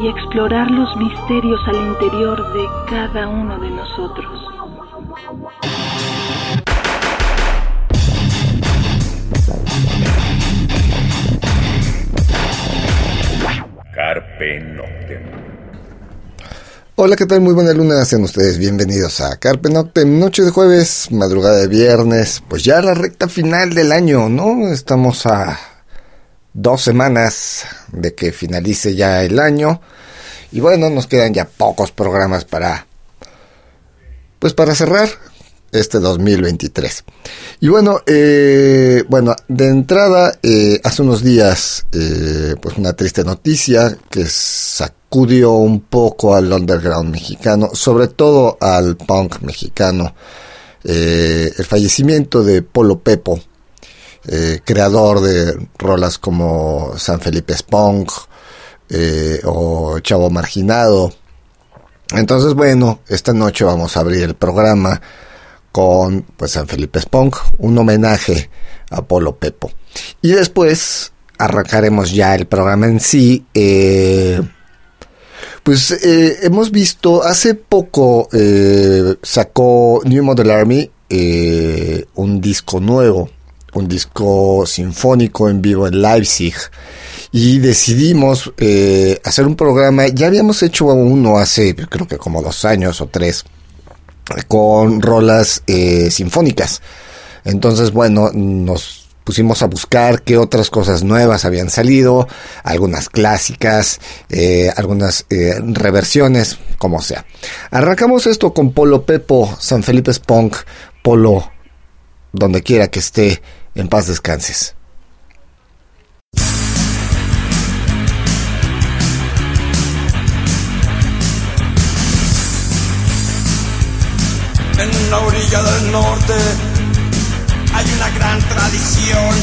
y explorar los misterios al interior de cada uno de nosotros. Carpe Noctem. Hola, ¿qué tal? Muy buena luna, sean ustedes bienvenidos a Carpe Noctem, noche de jueves, madrugada de viernes, pues ya la recta final del año, ¿no? Estamos a dos semanas de que finalice ya el año y bueno, nos quedan ya pocos programas para, pues para cerrar este 2023. Y bueno, eh, bueno, de entrada, eh, hace unos días, eh, pues una triste noticia que sacudió un poco al underground mexicano, sobre todo al punk mexicano, el fallecimiento de Polo Pepo, creador de rolas como San Felipe Spunk o Chavo Marginado. Entonces, bueno, esta noche vamos a abrir el programa con pues San Felipe Spong, un homenaje a Polo Pepo. Y después arrancaremos ya el programa en sí. Eh, pues eh, hemos visto, hace poco eh, sacó New Model Army un disco nuevo, un disco sinfónico en vivo en Leipzig. Y decidimos hacer un programa, ya habíamos hecho uno hace creo que como dos años o tres, con rolas eh, sinfónicas. Entonces, bueno, nos pusimos a buscar qué otras cosas nuevas habían salido, algunas clásicas, eh, algunas eh, reversiones, como sea. Arrancamos esto con Polo Pepo, San Felipe Spunk, Polo, donde quiera que esté, en paz descanses. en la orilla del norte hay una gran tradición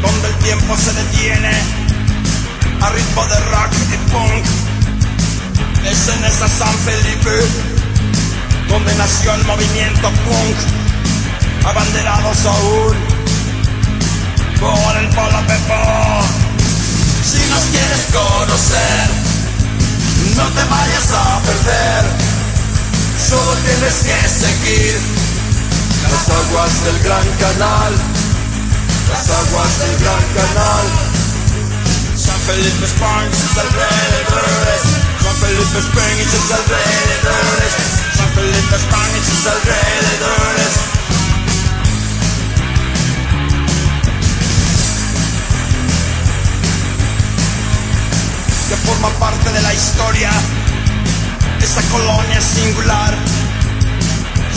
donde el tiempo se detiene a ritmo de rock y punk. Es en esa San Felipe donde nació el movimiento punk, abanderados aún por el Polo Pepo. Si nos quieres conocer, no te vayas a perder solo tienes que seguir las aguas del gran canal, las aguas del gran canal. San Felipe Springs y sus alrededores, San Felipe Springs y sus alrededores, San Felipe Springs y sus alrededores. Forma parte de la historia esa colonia singular,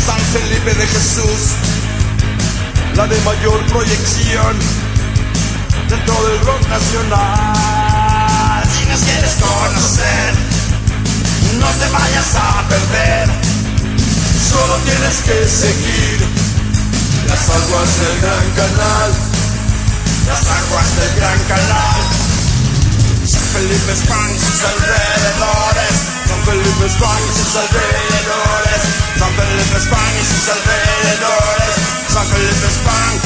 San Felipe de Jesús, la de mayor proyección dentro del rock nacional. Si nos quieres conocer, no te vayas a perder, solo tienes que seguir las aguas del Gran Canal, las aguas del Gran Canal. Felipe España y sus alrededores San Felipe, España y sus alrededores. San Felipe, España y sus alrededores. San Felipe, España.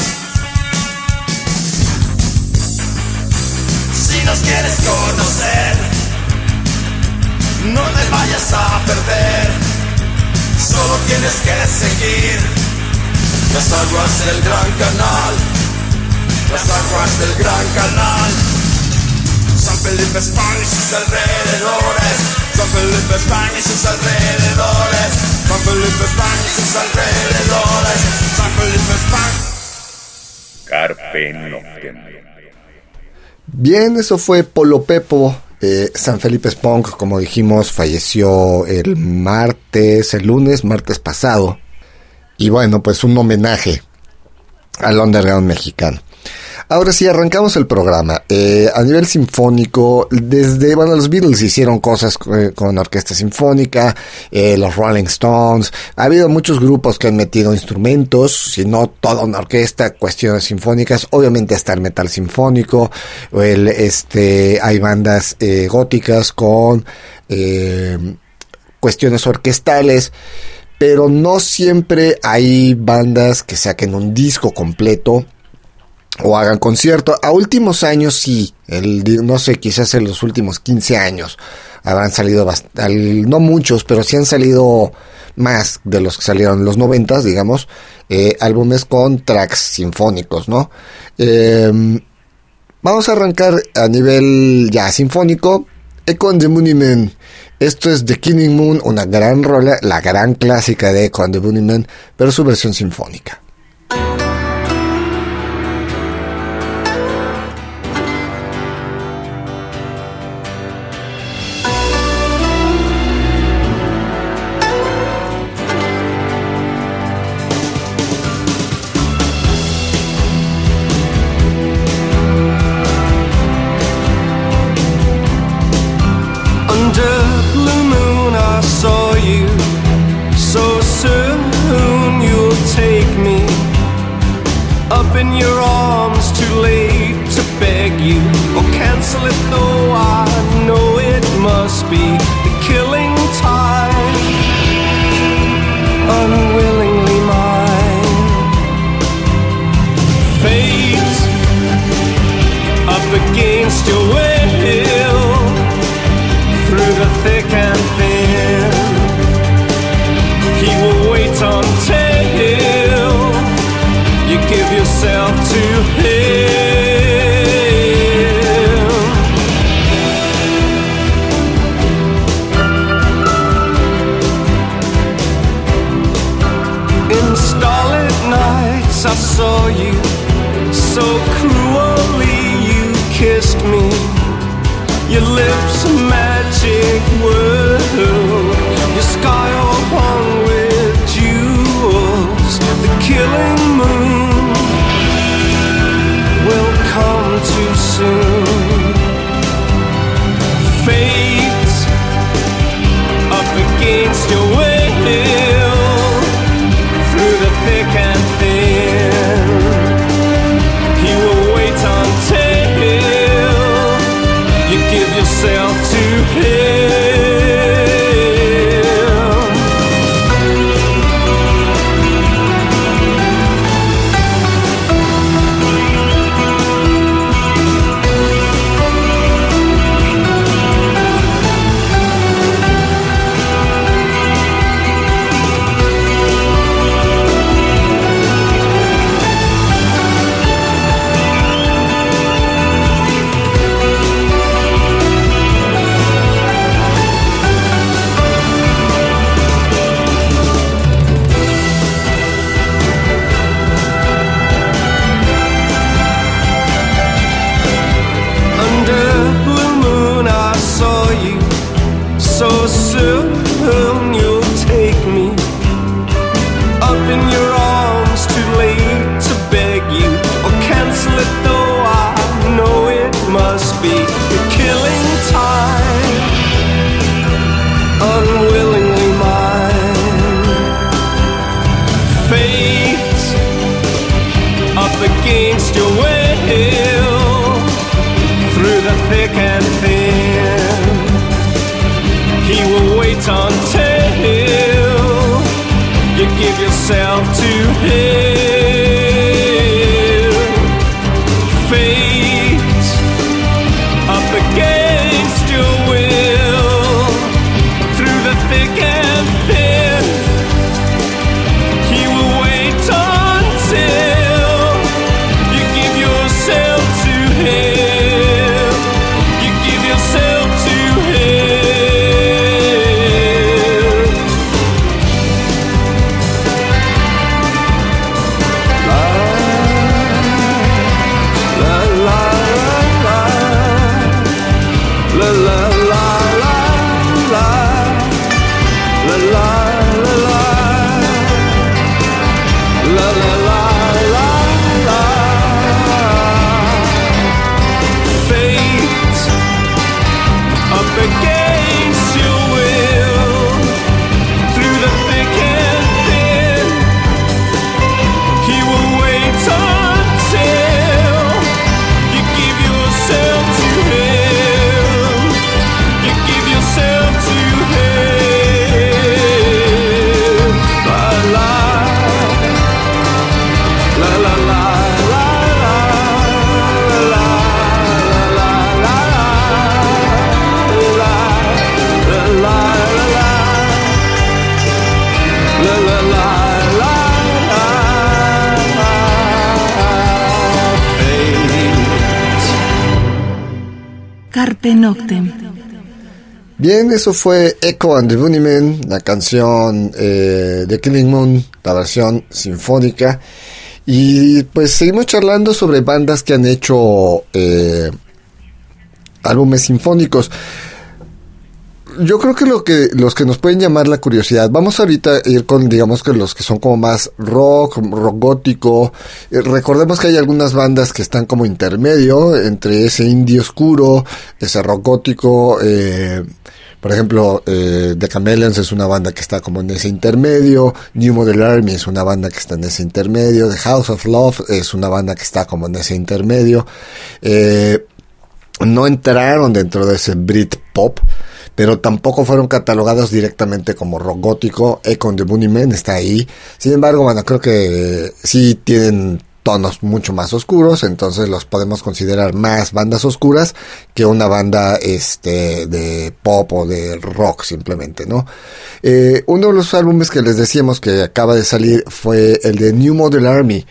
Si nos quieres conocer, no te vayas a perder. Solo tienes que seguir las aguas del Gran Canal. Las aguas del Gran Canal. San Felipe, España y sus alrededores. San Felipe, España y sus alrededores. San Felipe, España y sus alrededores. San Felipe, España. Carpe Noctem. Bien, eso fue Polo Pepo. Eh, San Felipe Spunk, como dijimos, falleció el martes, el lunes, martes pasado. Y bueno, pues un homenaje al underground mexicano. Ahora sí, arrancamos el programa. Eh, a nivel sinfónico, desde, bueno, los Beatles hicieron cosas eh, con orquesta sinfónica, eh, los Rolling Stones, ha habido muchos grupos que han metido instrumentos, si no toda una orquesta, cuestiones sinfónicas, obviamente hasta el metal sinfónico, el, este, hay bandas góticas con cuestiones orquestales pero no siempre hay bandas que saquen un disco completo o hagan concierto. A últimos años sí, el, no sé, quizás en los últimos 15 años habrán salido, no muchos, pero sí han salido más de los que salieron en los 90, digamos, eh, álbumes con tracks sinfónicos, ¿no? Em, vamos a arrancar a nivel ya sinfónico. Echo the Moon Esto es The Killing Moon, una gran rola, la gran clásica de Echo and the Bunnymen, pero su versión sinfónica. too soon. Bien, eso fue Echo and the Bunnymen, la canción eh, de Killing Moon, la versión sinfónica. Y pues seguimos charlando sobre bandas que han hecho eh, álbumes sinfónicos. Yo creo que lo que los que nos pueden llamar la curiosidad, vamos ahorita a ir con digamos que los que son como más rock, rock gótico. Eh, recordemos que hay algunas bandas que están como intermedio entre ese indie oscuro, ese rock gótico, por ejemplo, eh, The Chameleons es una banda que está como en ese intermedio. New Model Army es una banda que está en ese intermedio. The House of Love es una banda que está como en ese intermedio. Eh, no entraron dentro de ese Brit Pop, pero tampoco fueron catalogados directamente como rock gótico. Econ the Bunnymen está ahí. Sin embargo, bueno, creo que eh, sí tienen tonos mucho más oscuros, entonces los podemos considerar más bandas oscuras que una banda este de pop o de rock simplemente, ¿no? Eh, uno de los álbumes que les decíamos que acaba de salir fue el de New Model Army.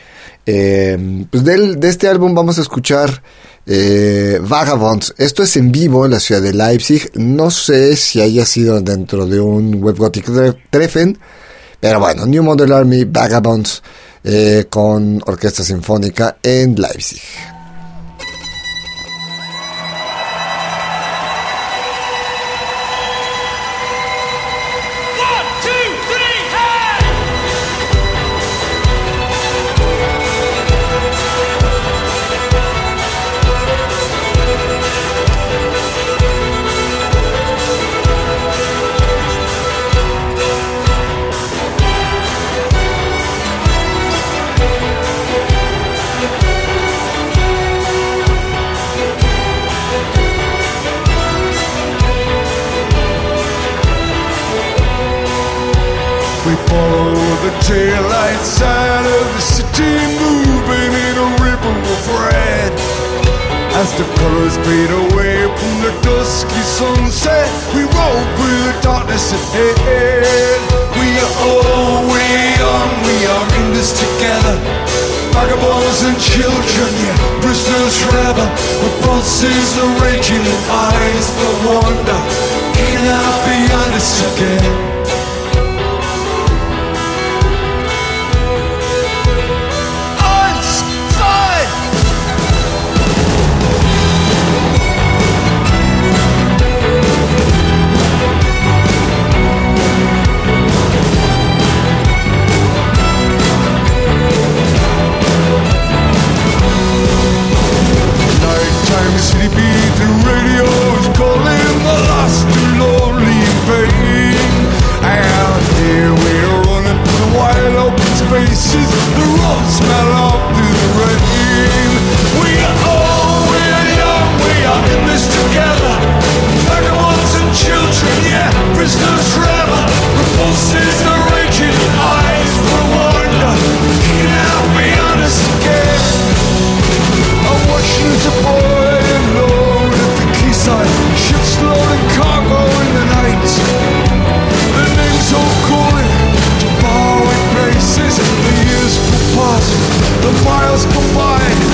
Eh, pues de, de este álbum vamos a escuchar eh, Vagabonds. Esto es en vivo en la ciudad de Leipzig. No sé si haya sido dentro de un Web Gothic Treffen, pero bueno, New Model Army, Vagabonds eh, con orquesta sinfónica en Leipzig. The taillights out of the city, moving in a ripple of red. As the colors fade away from the dusky sunset, we roll through the darkness ahead. We are all we are, we are in this together. Vagabonds and children, yeah, prisoners forever. With pulses are raging eyes for wonder. Can I be honest again? The miles go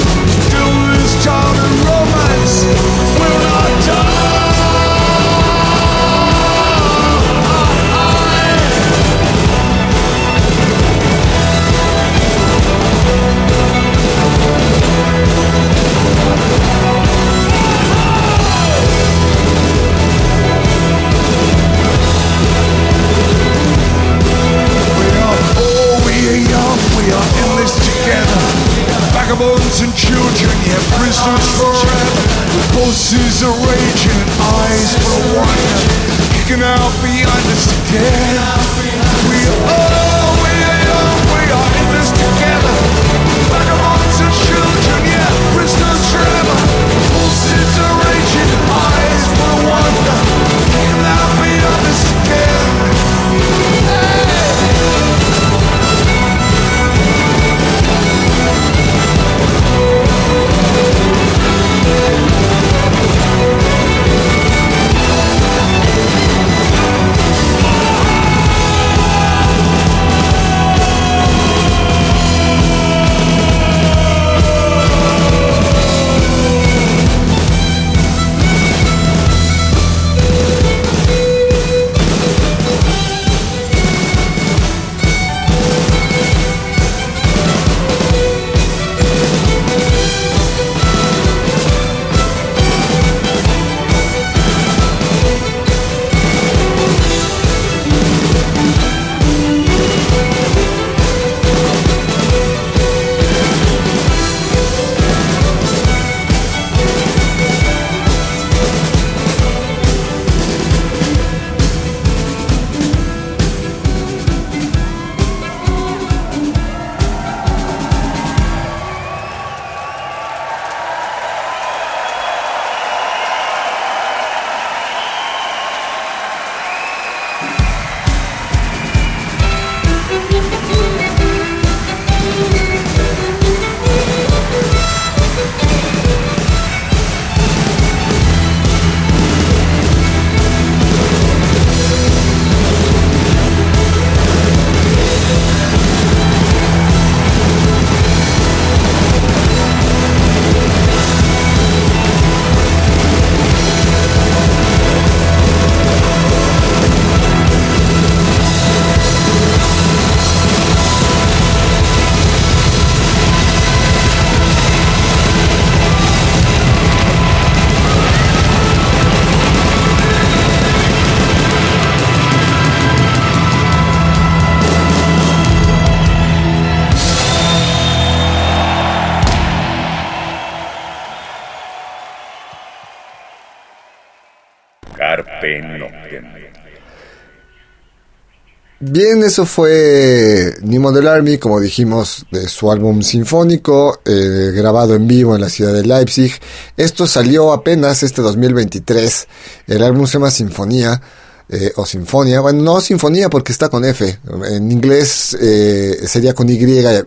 Bien, eso fue New Model Army, como dijimos, de su álbum sinfónico, eh, grabado en vivo en la ciudad de Leipzig. Esto salió apenas este 2023. El álbum se llama Sinfonía. eh, o Sinfonía, bueno, no Sinfonía porque está con F, en inglés eh, sería con Y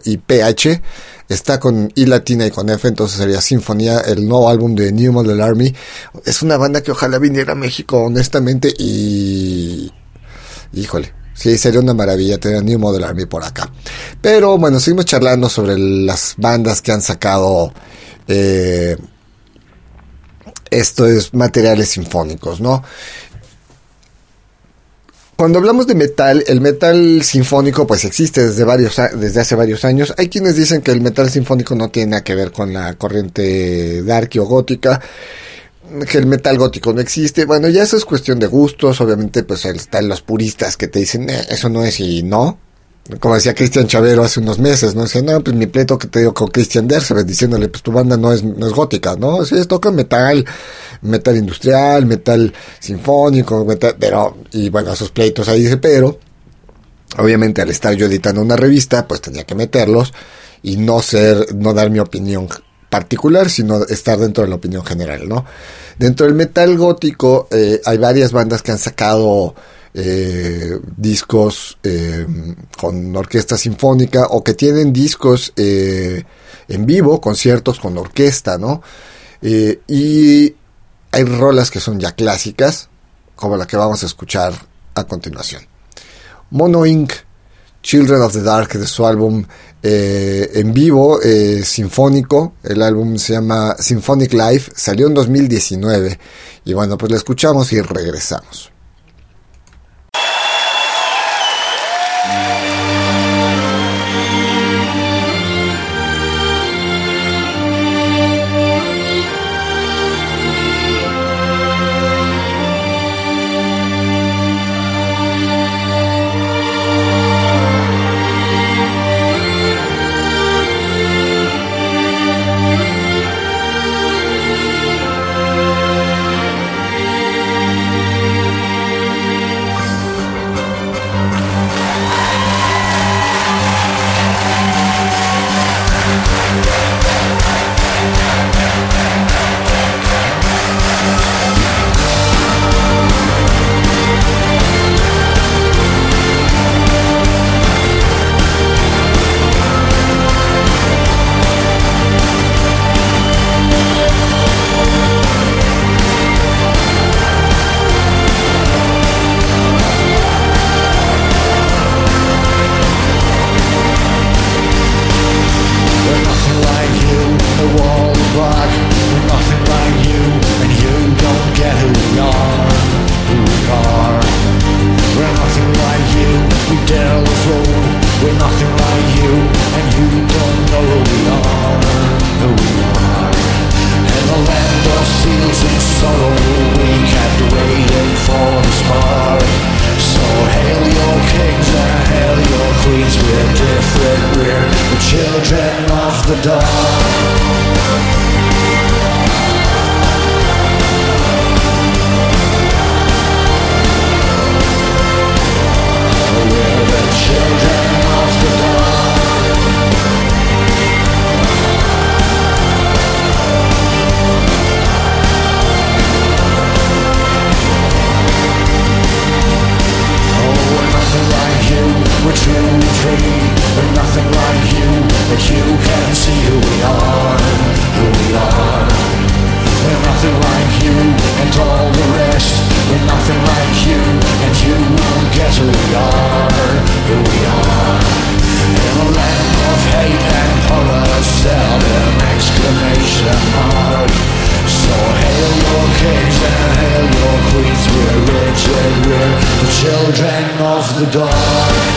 y PH, está con I latina y con F, entonces sería Sinfonía, el nuevo álbum de New Model Army. Es una banda que ojalá viniera a México, honestamente, y... Híjole, Sí, sería una maravilla tener New Model Army por acá. Pero bueno, seguimos charlando sobre las bandas que han sacado eh, estos materiales sinfónicos, ¿no? Cuando hablamos de metal, el metal sinfónico pues existe desde, varios, desde hace varios años. Hay quienes dicen que el metal sinfónico no tiene nada que ver con la corriente dark o gótica que el metal gótico no existe. Bueno, ya eso es cuestión de gustos. Obviamente, pues están los puristas que te dicen, eh, eso no es y no. Como decía Cristian Chavero hace unos meses, ¿no? Decía, no, pues mi pleito que te digo con Christian Dersevet, diciéndole, pues tu banda no es, no es gótica, ¿no? Sí, toca metal, metal industrial, metal sinfónico, metal, pero, y bueno, esos pleitos ahí dice, pero, obviamente al estar yo editando una revista, pues tenía que meterlos y no ser, no dar mi opinión particular, sino estar dentro de la opinión general, ¿no? Dentro del metal gótico eh, hay varias bandas que han sacado eh, discos eh, con orquesta sinfónica o que tienen discos en vivo, conciertos con orquesta, ¿no? Y hay rolas que son ya clásicas, como la que vamos a escuchar a continuación. Mono Inc. Children of the Dark de su álbum eh, en vivo, eh, sinfónico. El álbum se llama Symphonic Life, salió en 2019. Y bueno, pues la escuchamos y regresamos. Children of the dark.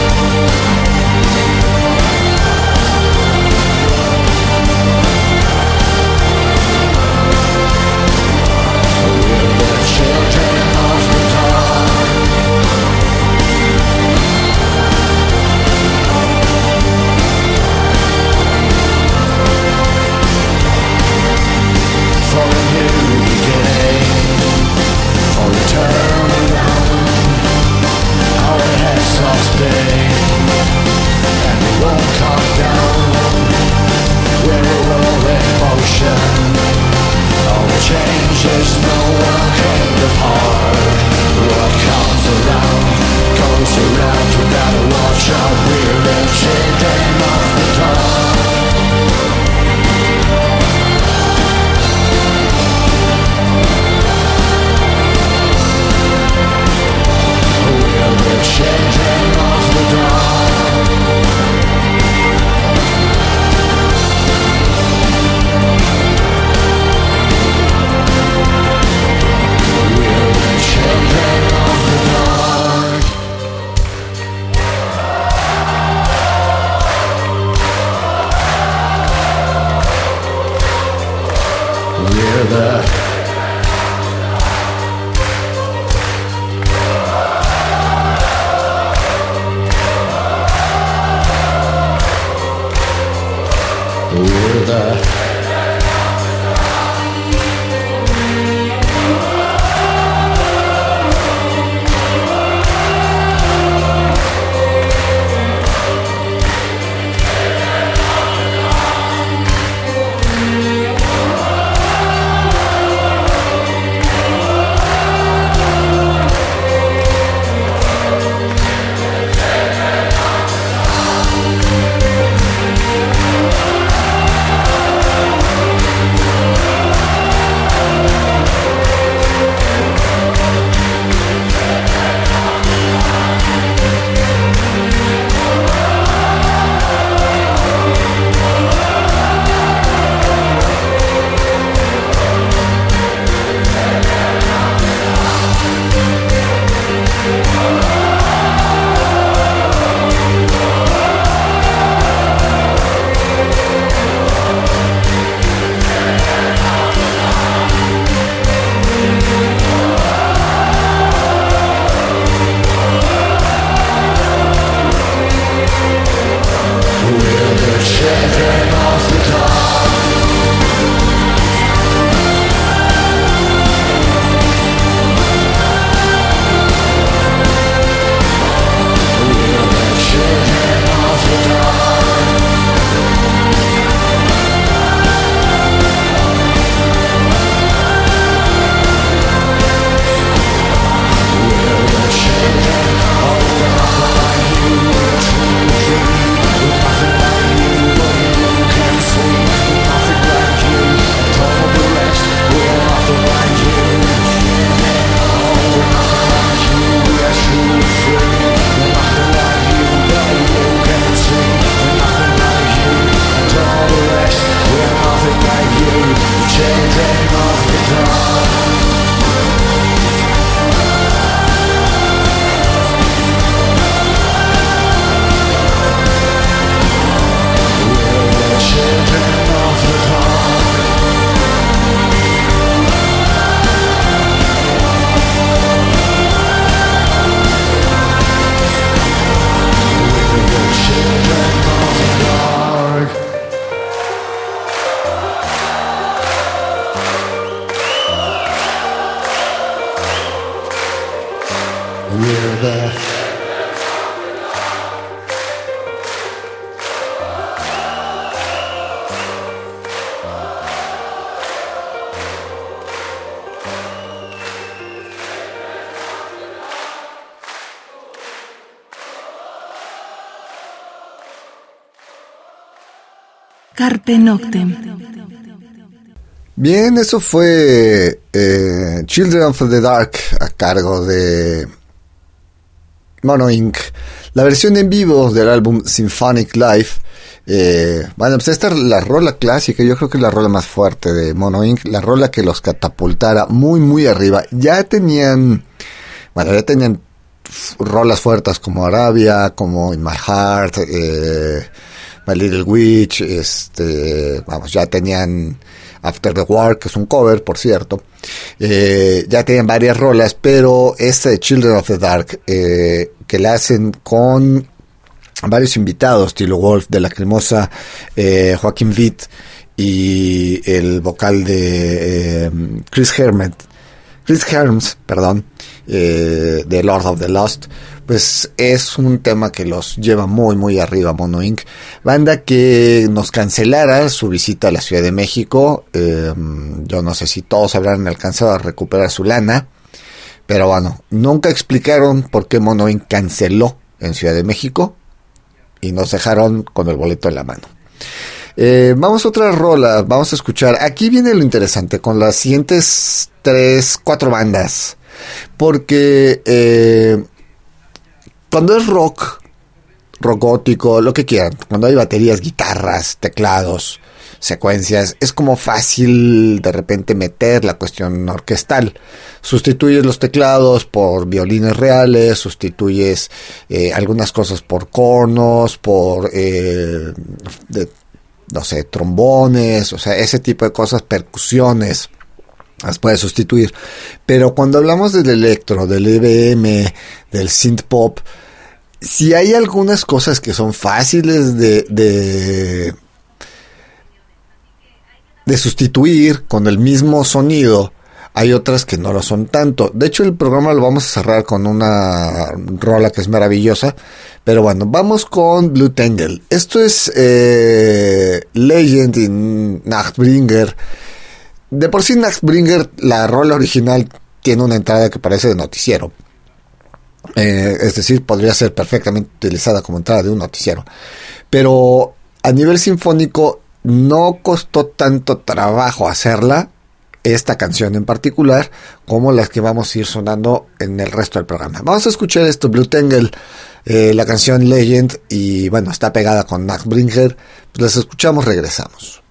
Carpe Noctem. Bien, eso fue eh, Children of the Dark a cargo de Mono Inc. La versión en vivo del álbum Symphonic Life. Eh, bueno, pues esta es la rola clásica, yo creo que es la rola más fuerte de Mono Inc. La rola que los catapultara muy, muy arriba. Ya tenían, bueno, ya tenían rolas fuertes como Arabia, como In My Heart, eh, My Little Witch, este, vamos, ya tenían After the War, que es un cover, por cierto. Eh, ya tenían varias rolas, pero este de Children of the Dark, eh, que la hacen con varios invitados, Tilo Wolf de la cremosa, eh, Joaquín Witt y el vocal de eh, Chris Hermet, Chris Herms, perdón, eh, de Lord of the Lost, pues es un tema que los lleva muy muy arriba Mono Inc. Banda que nos cancelara su visita a la Ciudad de México. Eh, yo no sé si todos habrán alcanzado a recuperar su lana. Pero bueno, nunca explicaron por qué Mono Inc. canceló en Ciudad de México. Y nos dejaron con el boleto en la mano. Eh, vamos a otra rola, vamos a escuchar. Aquí viene lo interesante con las siguientes tres, cuatro bandas. Porque eh, cuando es rock, rock gótico, lo que quieran, cuando hay baterías, guitarras, teclados, secuencias, es como fácil de repente meter la cuestión orquestal. Sustituyes los teclados por violines reales, sustituyes eh, algunas cosas por cornos, por, eh, no sé, trombones, o sea, ese tipo de cosas, percusiones las puedes sustituir. Pero cuando hablamos del electro, del EBM, del synth pop, si hay algunas cosas que son fáciles de, de, de sustituir con el mismo sonido, hay otras que no lo son tanto. De hecho, el programa lo vamos a cerrar con una rola que es maravillosa. Pero bueno, vamos con Blue Tangle. Esto es eh, Legend in Nachtbringer. De por sí, Nachtbringer, la rola original, tiene una entrada que parece de noticiero. Eh, es decir, podría ser perfectamente utilizada como entrada de un noticiero. Pero a nivel sinfónico no costó tanto trabajo hacerla, esta canción en particular, como las que vamos a ir sonando en el resto del programa. Vamos a escuchar esto, Blue Tangle, eh, la canción Legend, y bueno, está pegada con Max Bringer. Pues las escuchamos, regresamos.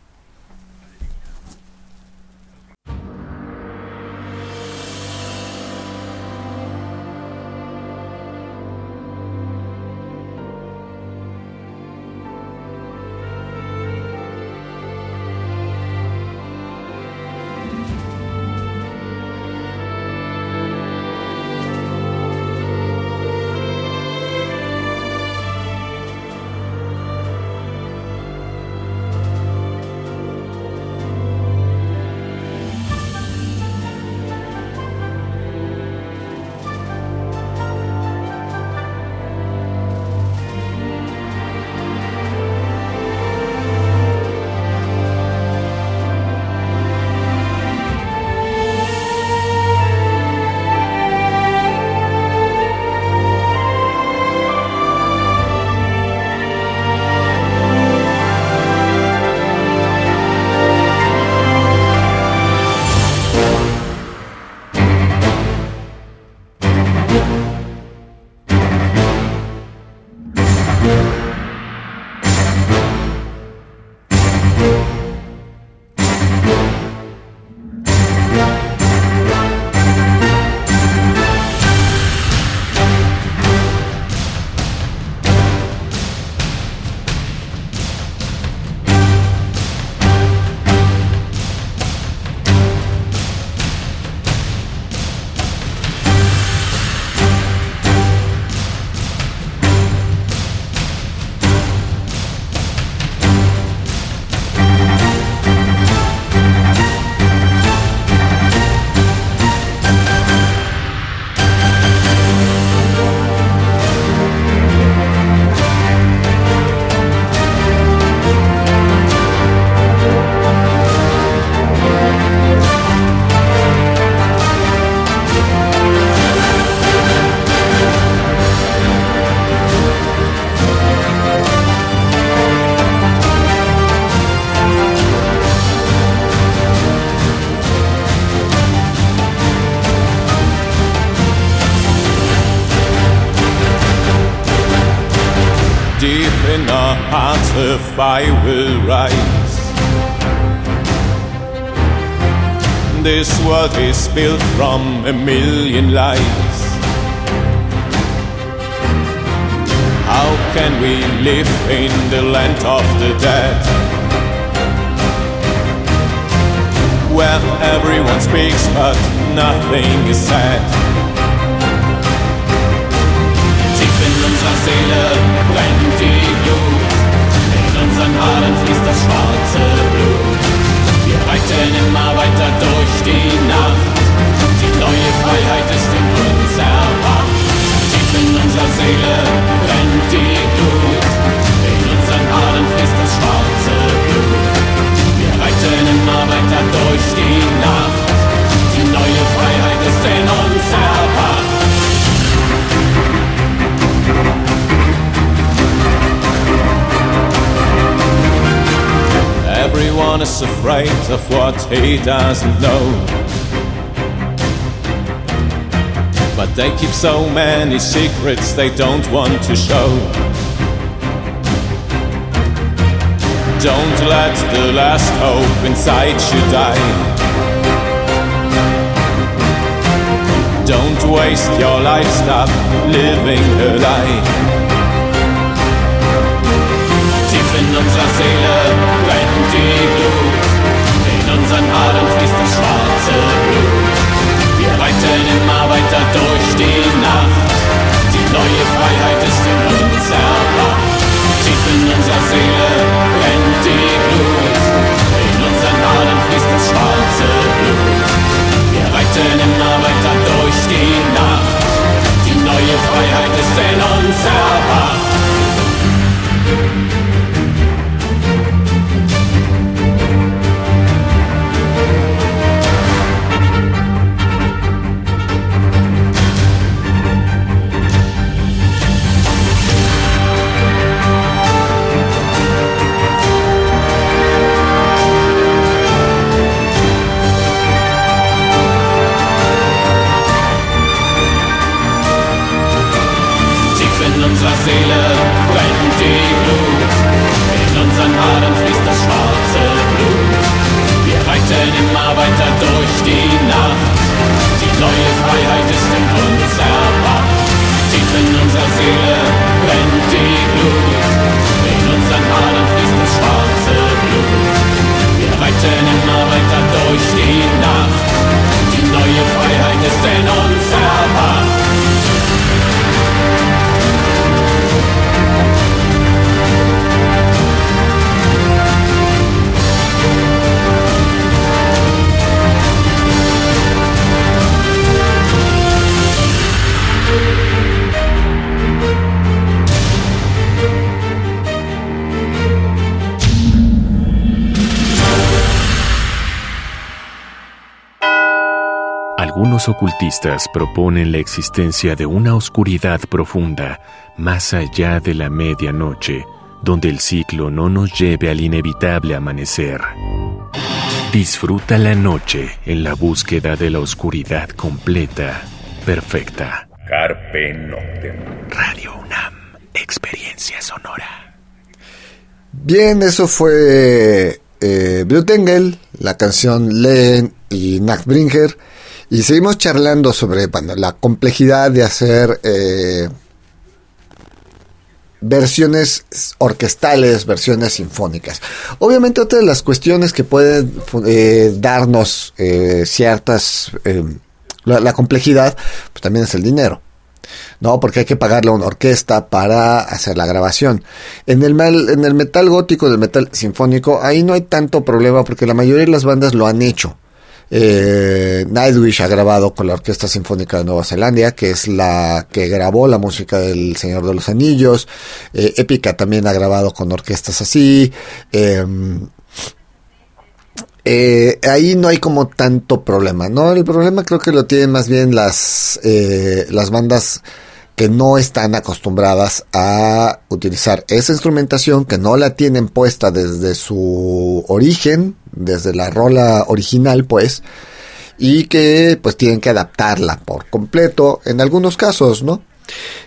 This world is built from a million lies. How can we live in the land of the dead? Where everyone speaks but nothing is said. Tief in unserer Seele brennt die Glut. unseren fließt das schwarze Blut. reiten immer weiter durch die Nacht. Die neue Freiheit ist in uns erwacht. Tief in unserer Seele brennt die Glut. In unseren Haaren fließt das schwarze Blut. Wir reiten immer weiter durch die Nacht. Die neue Freiheit ist in uns erwacht. Is afraid of what he doesn't know. But they keep so many secrets they don't want to show. Don't let the last hope inside you die. Don't waste your life, stop living a lie. Tief in unserer Seele die Glut, in unseren Adern fließt das schwarze Blut. Wir reiten immer weiter durch die Nacht, die neue Freiheit ist in uns erwacht. Tief in unserer Seele brennt die Glut, in unseren Adern fließt das schwarze Blut. Wir reiten immer weiter durch die Nacht, die neue Freiheit ist in uns erwacht. Seele brennt die Glut. In unseren Adern fließt das schwarze Blut. Wir reiten immer weiter durch die Nacht. Die neue Freiheit ist in uns erwacht. Tief in unserer Seele brennt die Glut. In unseren Adern fließt das schwarze Blut. Wir reiten immer weiter durch die Nacht. Die neue Freiheit ist in uns erwacht. Algunos ocultistas proponen la existencia de una oscuridad profunda más allá de la medianoche, donde el ciclo no nos lleve al inevitable amanecer. Disfruta la noche en la búsqueda de la oscuridad completa, perfecta. Carpe Noctem. Radio UNAM, experiencia sonora. Bien, eso fue eh, Blutengel, la canción Len y Nachtbringer. Y seguimos charlando sobre la complejidad de hacer eh, versiones orquestales, versiones sinfónicas. Obviamente otra de las cuestiones que pueden eh, darnos eh, ciertas... eh, la, la complejidad, pues también es el dinero. ¿no? Porque hay que pagarle a una orquesta para hacer la grabación. En el, mal- en el metal gótico, del metal sinfónico, ahí no hay tanto problema porque la mayoría de las bandas lo han hecho. Eh, Nightwish ha grabado con la Orquesta Sinfónica de Nueva Zelanda, que es la que grabó la música del Señor de los Anillos. Eh, Epica también ha grabado con orquestas así. Em, eh, ahí no hay como tanto problema, ¿no? El problema creo que lo tienen más bien las, eh, las bandas que no están acostumbradas a utilizar esa instrumentación, que no la tienen puesta desde su origen, desde la rola original, pues, y que pues tienen que adaptarla por completo en algunos casos, ¿no?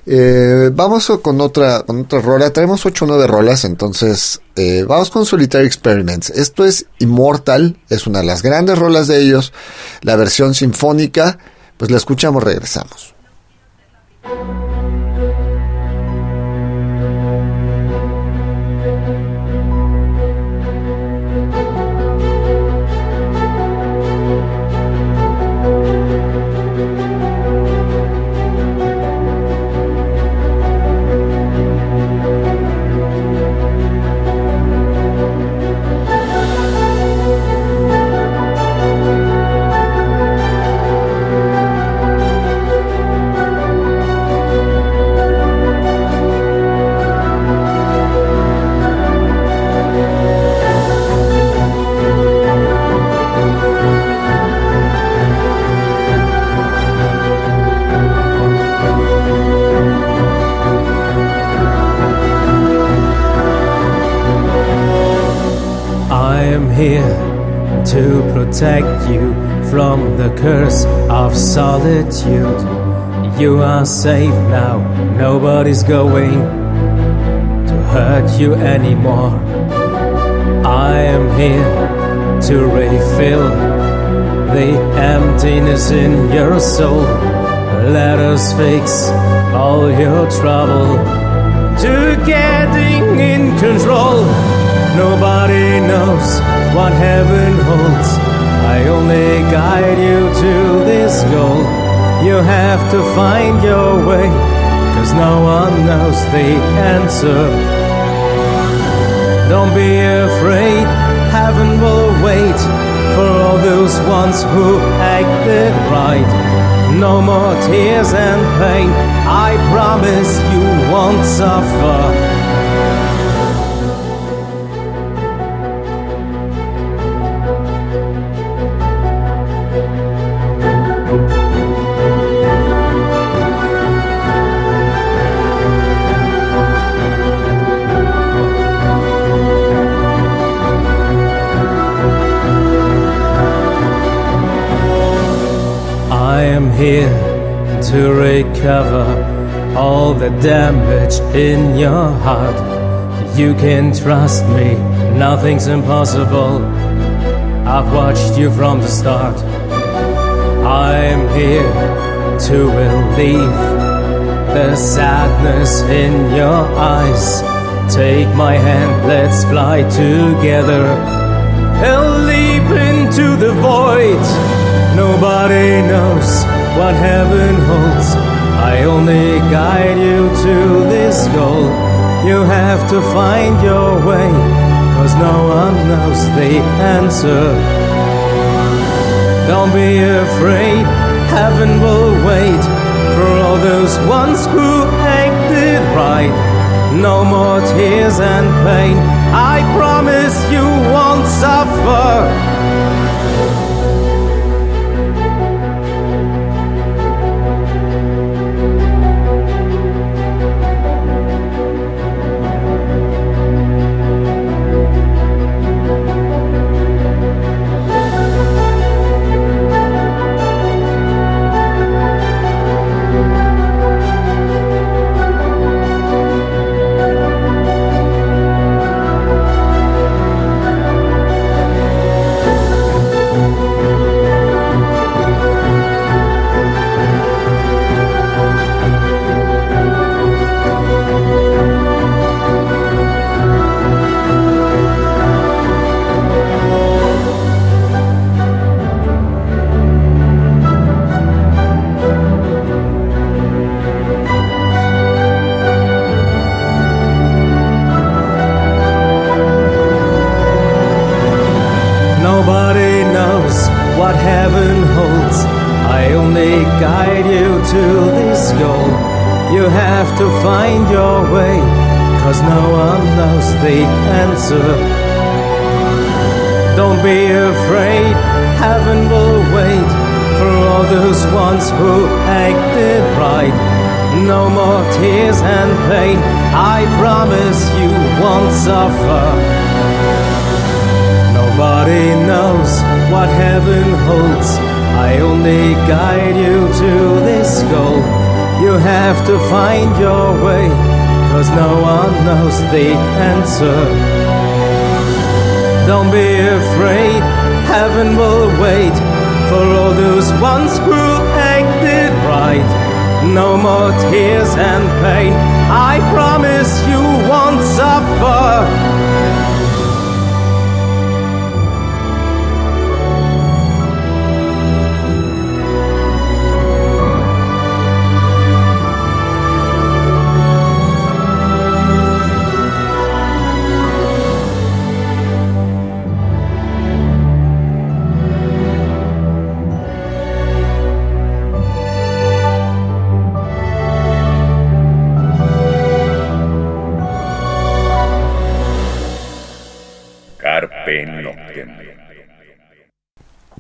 Eh, vamos con otra, con otra rola. Traemos 8 o 9 rolas, entonces eh, vamos con Solitary Experiments. Esto es Immortal, es una de las grandes rolas de ellos. La versión sinfónica, pues la escuchamos, regresamos. Protect you from the curse of solitude. You are safe now, nobody's going to hurt you anymore. I am here to refill the emptiness in your soul. Let us fix all your trouble to getting in control. Nobody knows what heaven holds. I only guide you to this goal. You have to find your way, cause no one knows the answer. Don't be afraid, heaven will wait for all those ones who acted right. No more tears and pain, I promise you won't suffer. Recover all the damage in your heart. You can trust me, nothing's impossible. I've watched you from the start. I'm here to relieve the sadness in your eyes. Take my hand, let's fly together. And leap into the void. Nobody knows what heaven holds. I only guide you to this goal. You have to find your way, cause no one knows the answer. Don't be afraid, heaven will wait for all those ones who acted right. No more tears and pain, I promise you won't suffer.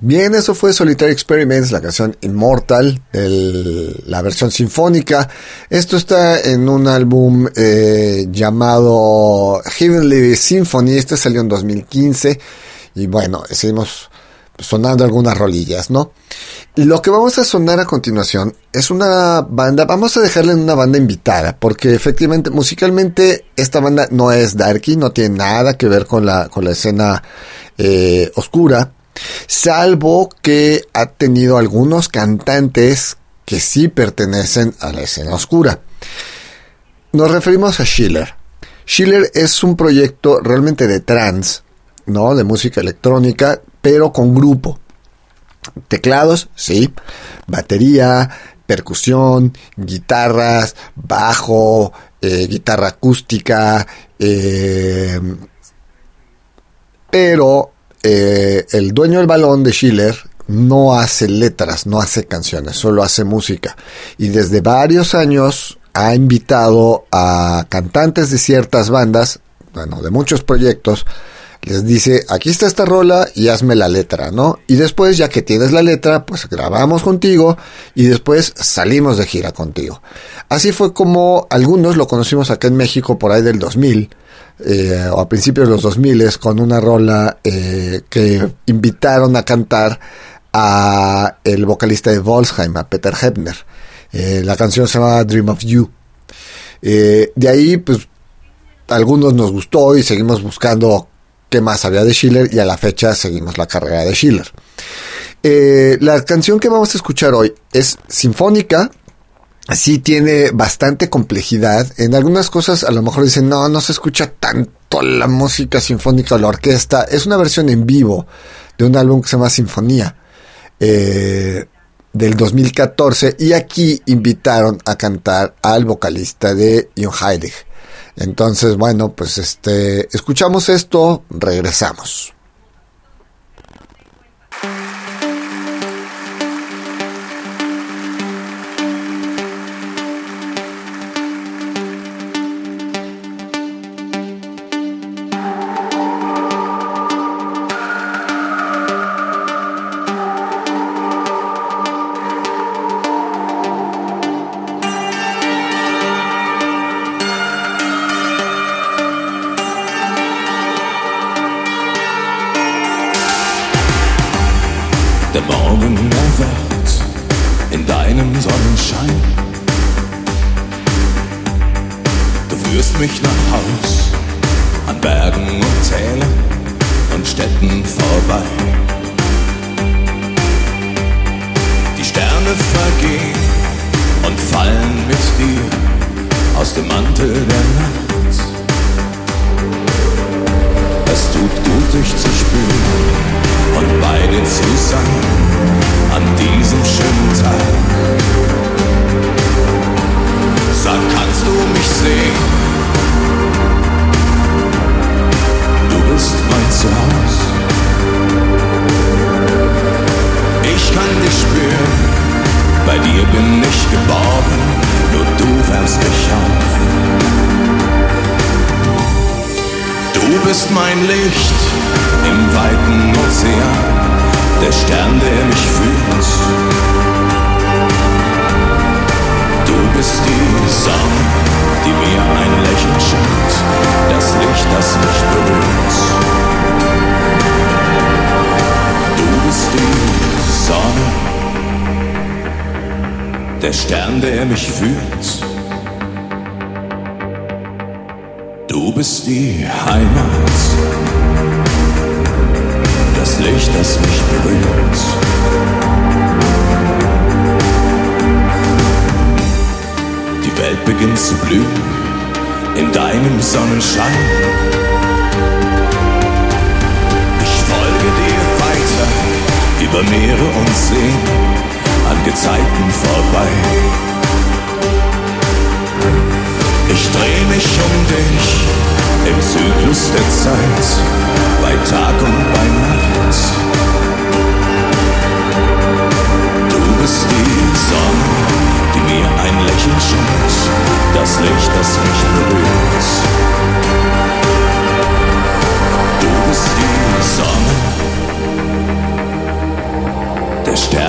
Bien, eso fue Solitary Experiments, la canción Immortal, la versión sinfónica. Esto está en un álbum eh, llamado Heavenly Symphony, este salió en 2015. Y bueno, seguimos sonando algunas rolillas, ¿no? Lo que vamos a sonar a continuación es una banda, vamos a dejarle en una banda invitada, porque efectivamente musicalmente esta banda no es darky, no tiene nada que ver con la, con la escena eh, oscura, salvo que ha tenido algunos cantantes que sí pertenecen a la escena oscura. Nos referimos a Schiller. Schiller es un proyecto realmente de trance, ¿no? De música electrónica, pero con grupo. Teclados, sí. Batería, percusión, guitarras, bajo, eh, guitarra acústica, eh, pero eh, el dueño del balón de Schiller no hace letras, no hace canciones, solo hace música. Y desde varios años ha invitado a cantantes de ciertas bandas, bueno, de muchos proyectos, les dice, aquí está esta rola y hazme la letra, ¿no? Y después, ya que tienes la letra, pues grabamos contigo y después salimos de gira contigo. Así fue como algunos lo conocimos acá en México por ahí del 2000, eh, o a principios de los 2000, con una rola eh, que invitaron a cantar a el vocalista de Volsheim, a Peter Hebner. Eh, la canción se llama Dream of You. de ahí, pues, algunos nos gustó y seguimos buscando qué más había de Schiller y a la fecha seguimos la carrera de Schiller. La canción que vamos a escuchar hoy es sinfónica, sí tiene bastante complejidad. En algunas cosas a lo mejor dicen, no, no se escucha tanto la música sinfónica o la orquesta. Es una versión en vivo de un álbum que se llama Sinfonía. Eh, del 2014 y aquí invitaron a cantar al vocalista de Jon Heilig. Entonces, bueno, pues este, escuchamos esto, regresamos. sun is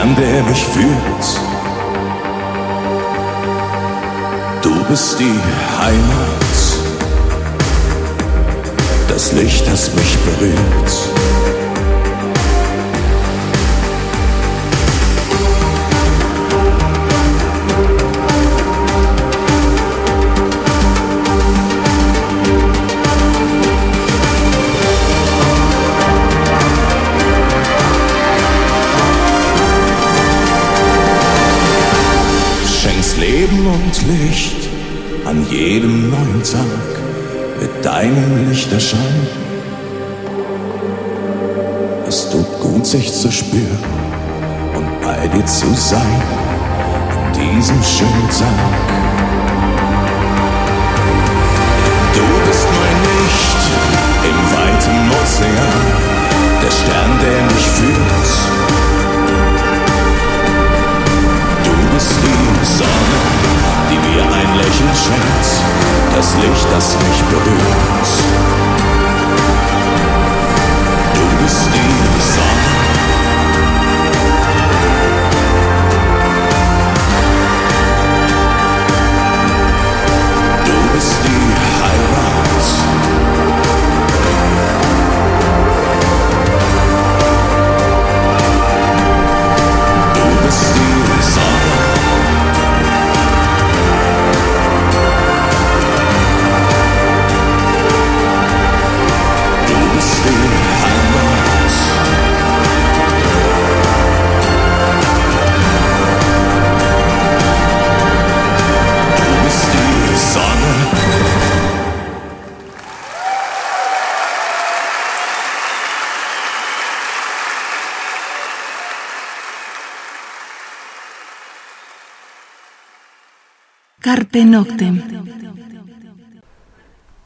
an, der mich führt. Du bist die Heimat, das Licht, das mich berührt. Jedem neuen Tag mit deinem Licht erscheinen. Es tut gut, sich zu spüren und bei dir zu sein an diesem schönen Tag. Du bist mein Licht im weiten Ozean, der Stern, der mich führt. Du bist die Sonne, Lächeln schenkt, das Licht, das mich berührt. Du bist die Sonne.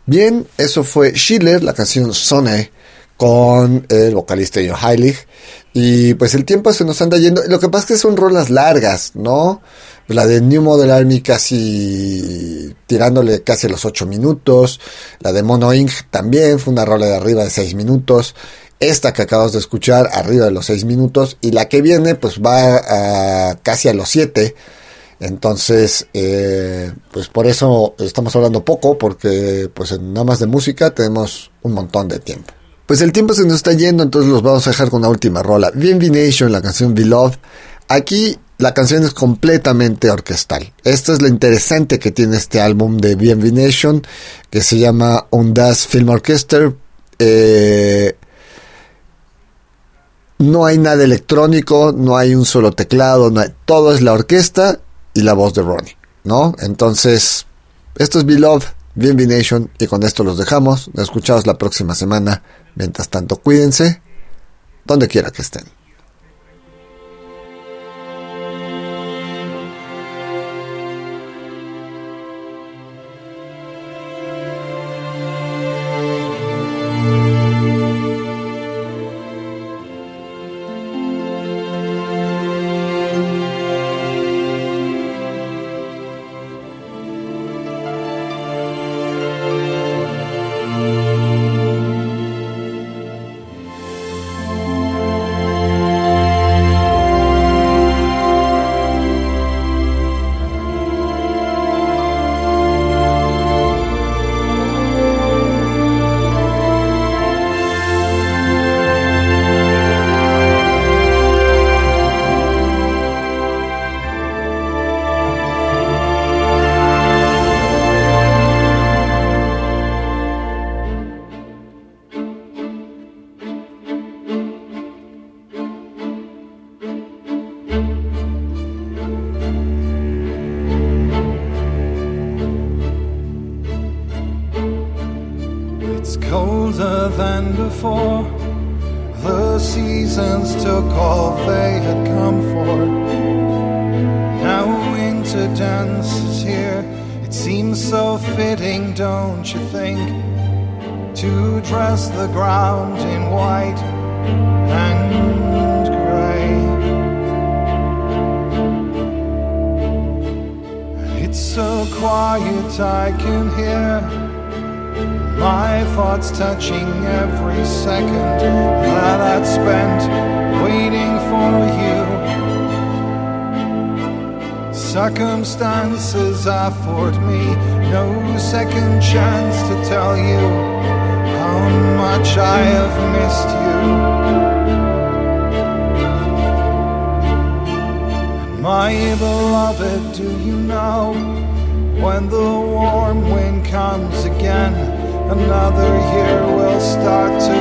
Bien, eso fue Schiller, la canción Sonne, con el vocalista John Heilig. Y pues el tiempo se nos anda yendo. Lo que pasa es que son rolas largas, ¿no? La de New Model Army casi tirándole casi los 8 minutos. La de Mono Inc. también fue una rola de arriba de 6 minutos. Esta que acabamos de escuchar arriba de los 6 minutos. Y la que viene pues va a casi a los 7. Entonces, eh, pues por eso estamos hablando poco, porque pues nada más de música tenemos un montón de tiempo. Pues el tiempo se nos está yendo, entonces los vamos a dejar con la última rola. Nation, la canción Beloved. Aquí la canción es completamente orquestal. Esto es lo interesante que tiene este álbum de Nation, que se llama Undas Film Orchestra. Eh, no hay nada electrónico, no hay un solo teclado, no hay- todo es la orquesta y la voz de Ronnie, ¿no? Entonces, esto es Beloved, BNB Nation, y con esto los dejamos. Nos escuchamos la próxima semana. Mientras tanto, cuídense, donde quiera que estén. Another year will start to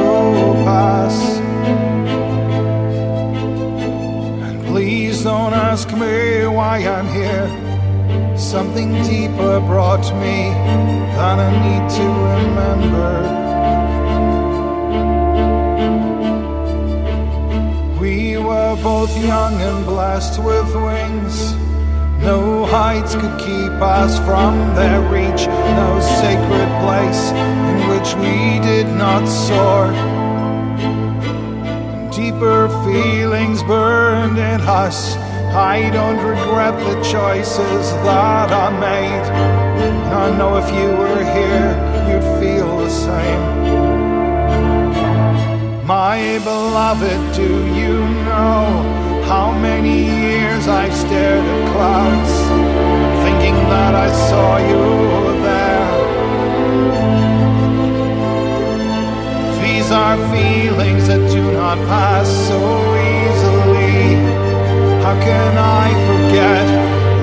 pass. And please don't ask me why I'm here. Something deeper brought me than I need to remember. We were both young and blessed with wings. No heights could keep us from their reach, no sacred place in which we did not soar. Deeper feelings burned in us. I don't regret the choices that I made. And I know if you were here, you'd feel the same. My beloved, do you know? How many years I've stared at clouds, thinking that I saw you there. These are feelings that do not pass so easily. How can I forget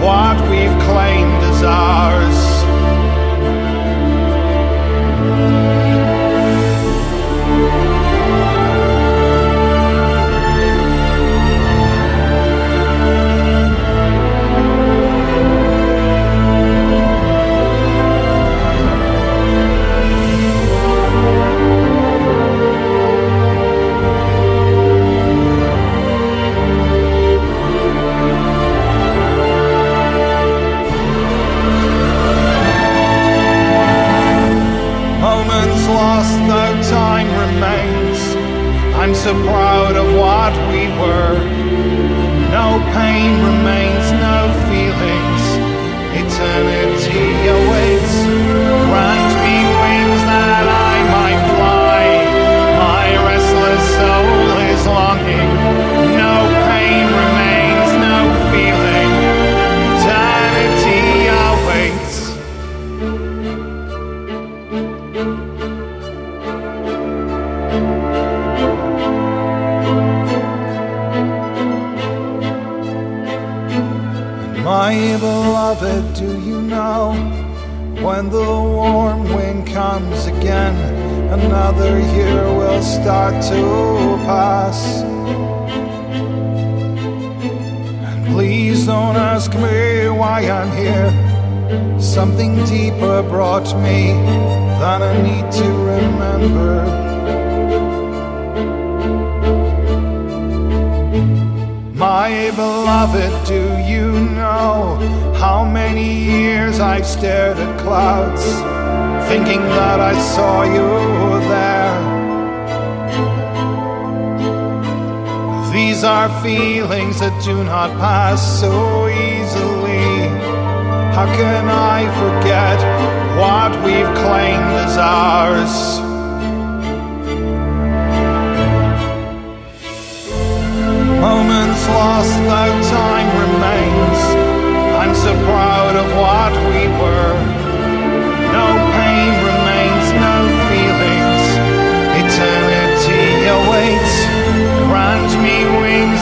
what we've claimed as ours? So proud of what we were. No pain remains, no feelings. Eternity awaits. Grant me wings that when the warm wind comes again? Another year will start to pass. And please don't ask me why I'm here. Something deeper brought me than I need to remember. My beloved, do you know how many years I've stared at clouds, thinking that I saw you there? These are feelings that do not pass so easily. How can I forget what we've claimed as ours? moments lost though time. So proud of what we were. No pain remains, no feelings. Eternity awaits. Grant me wings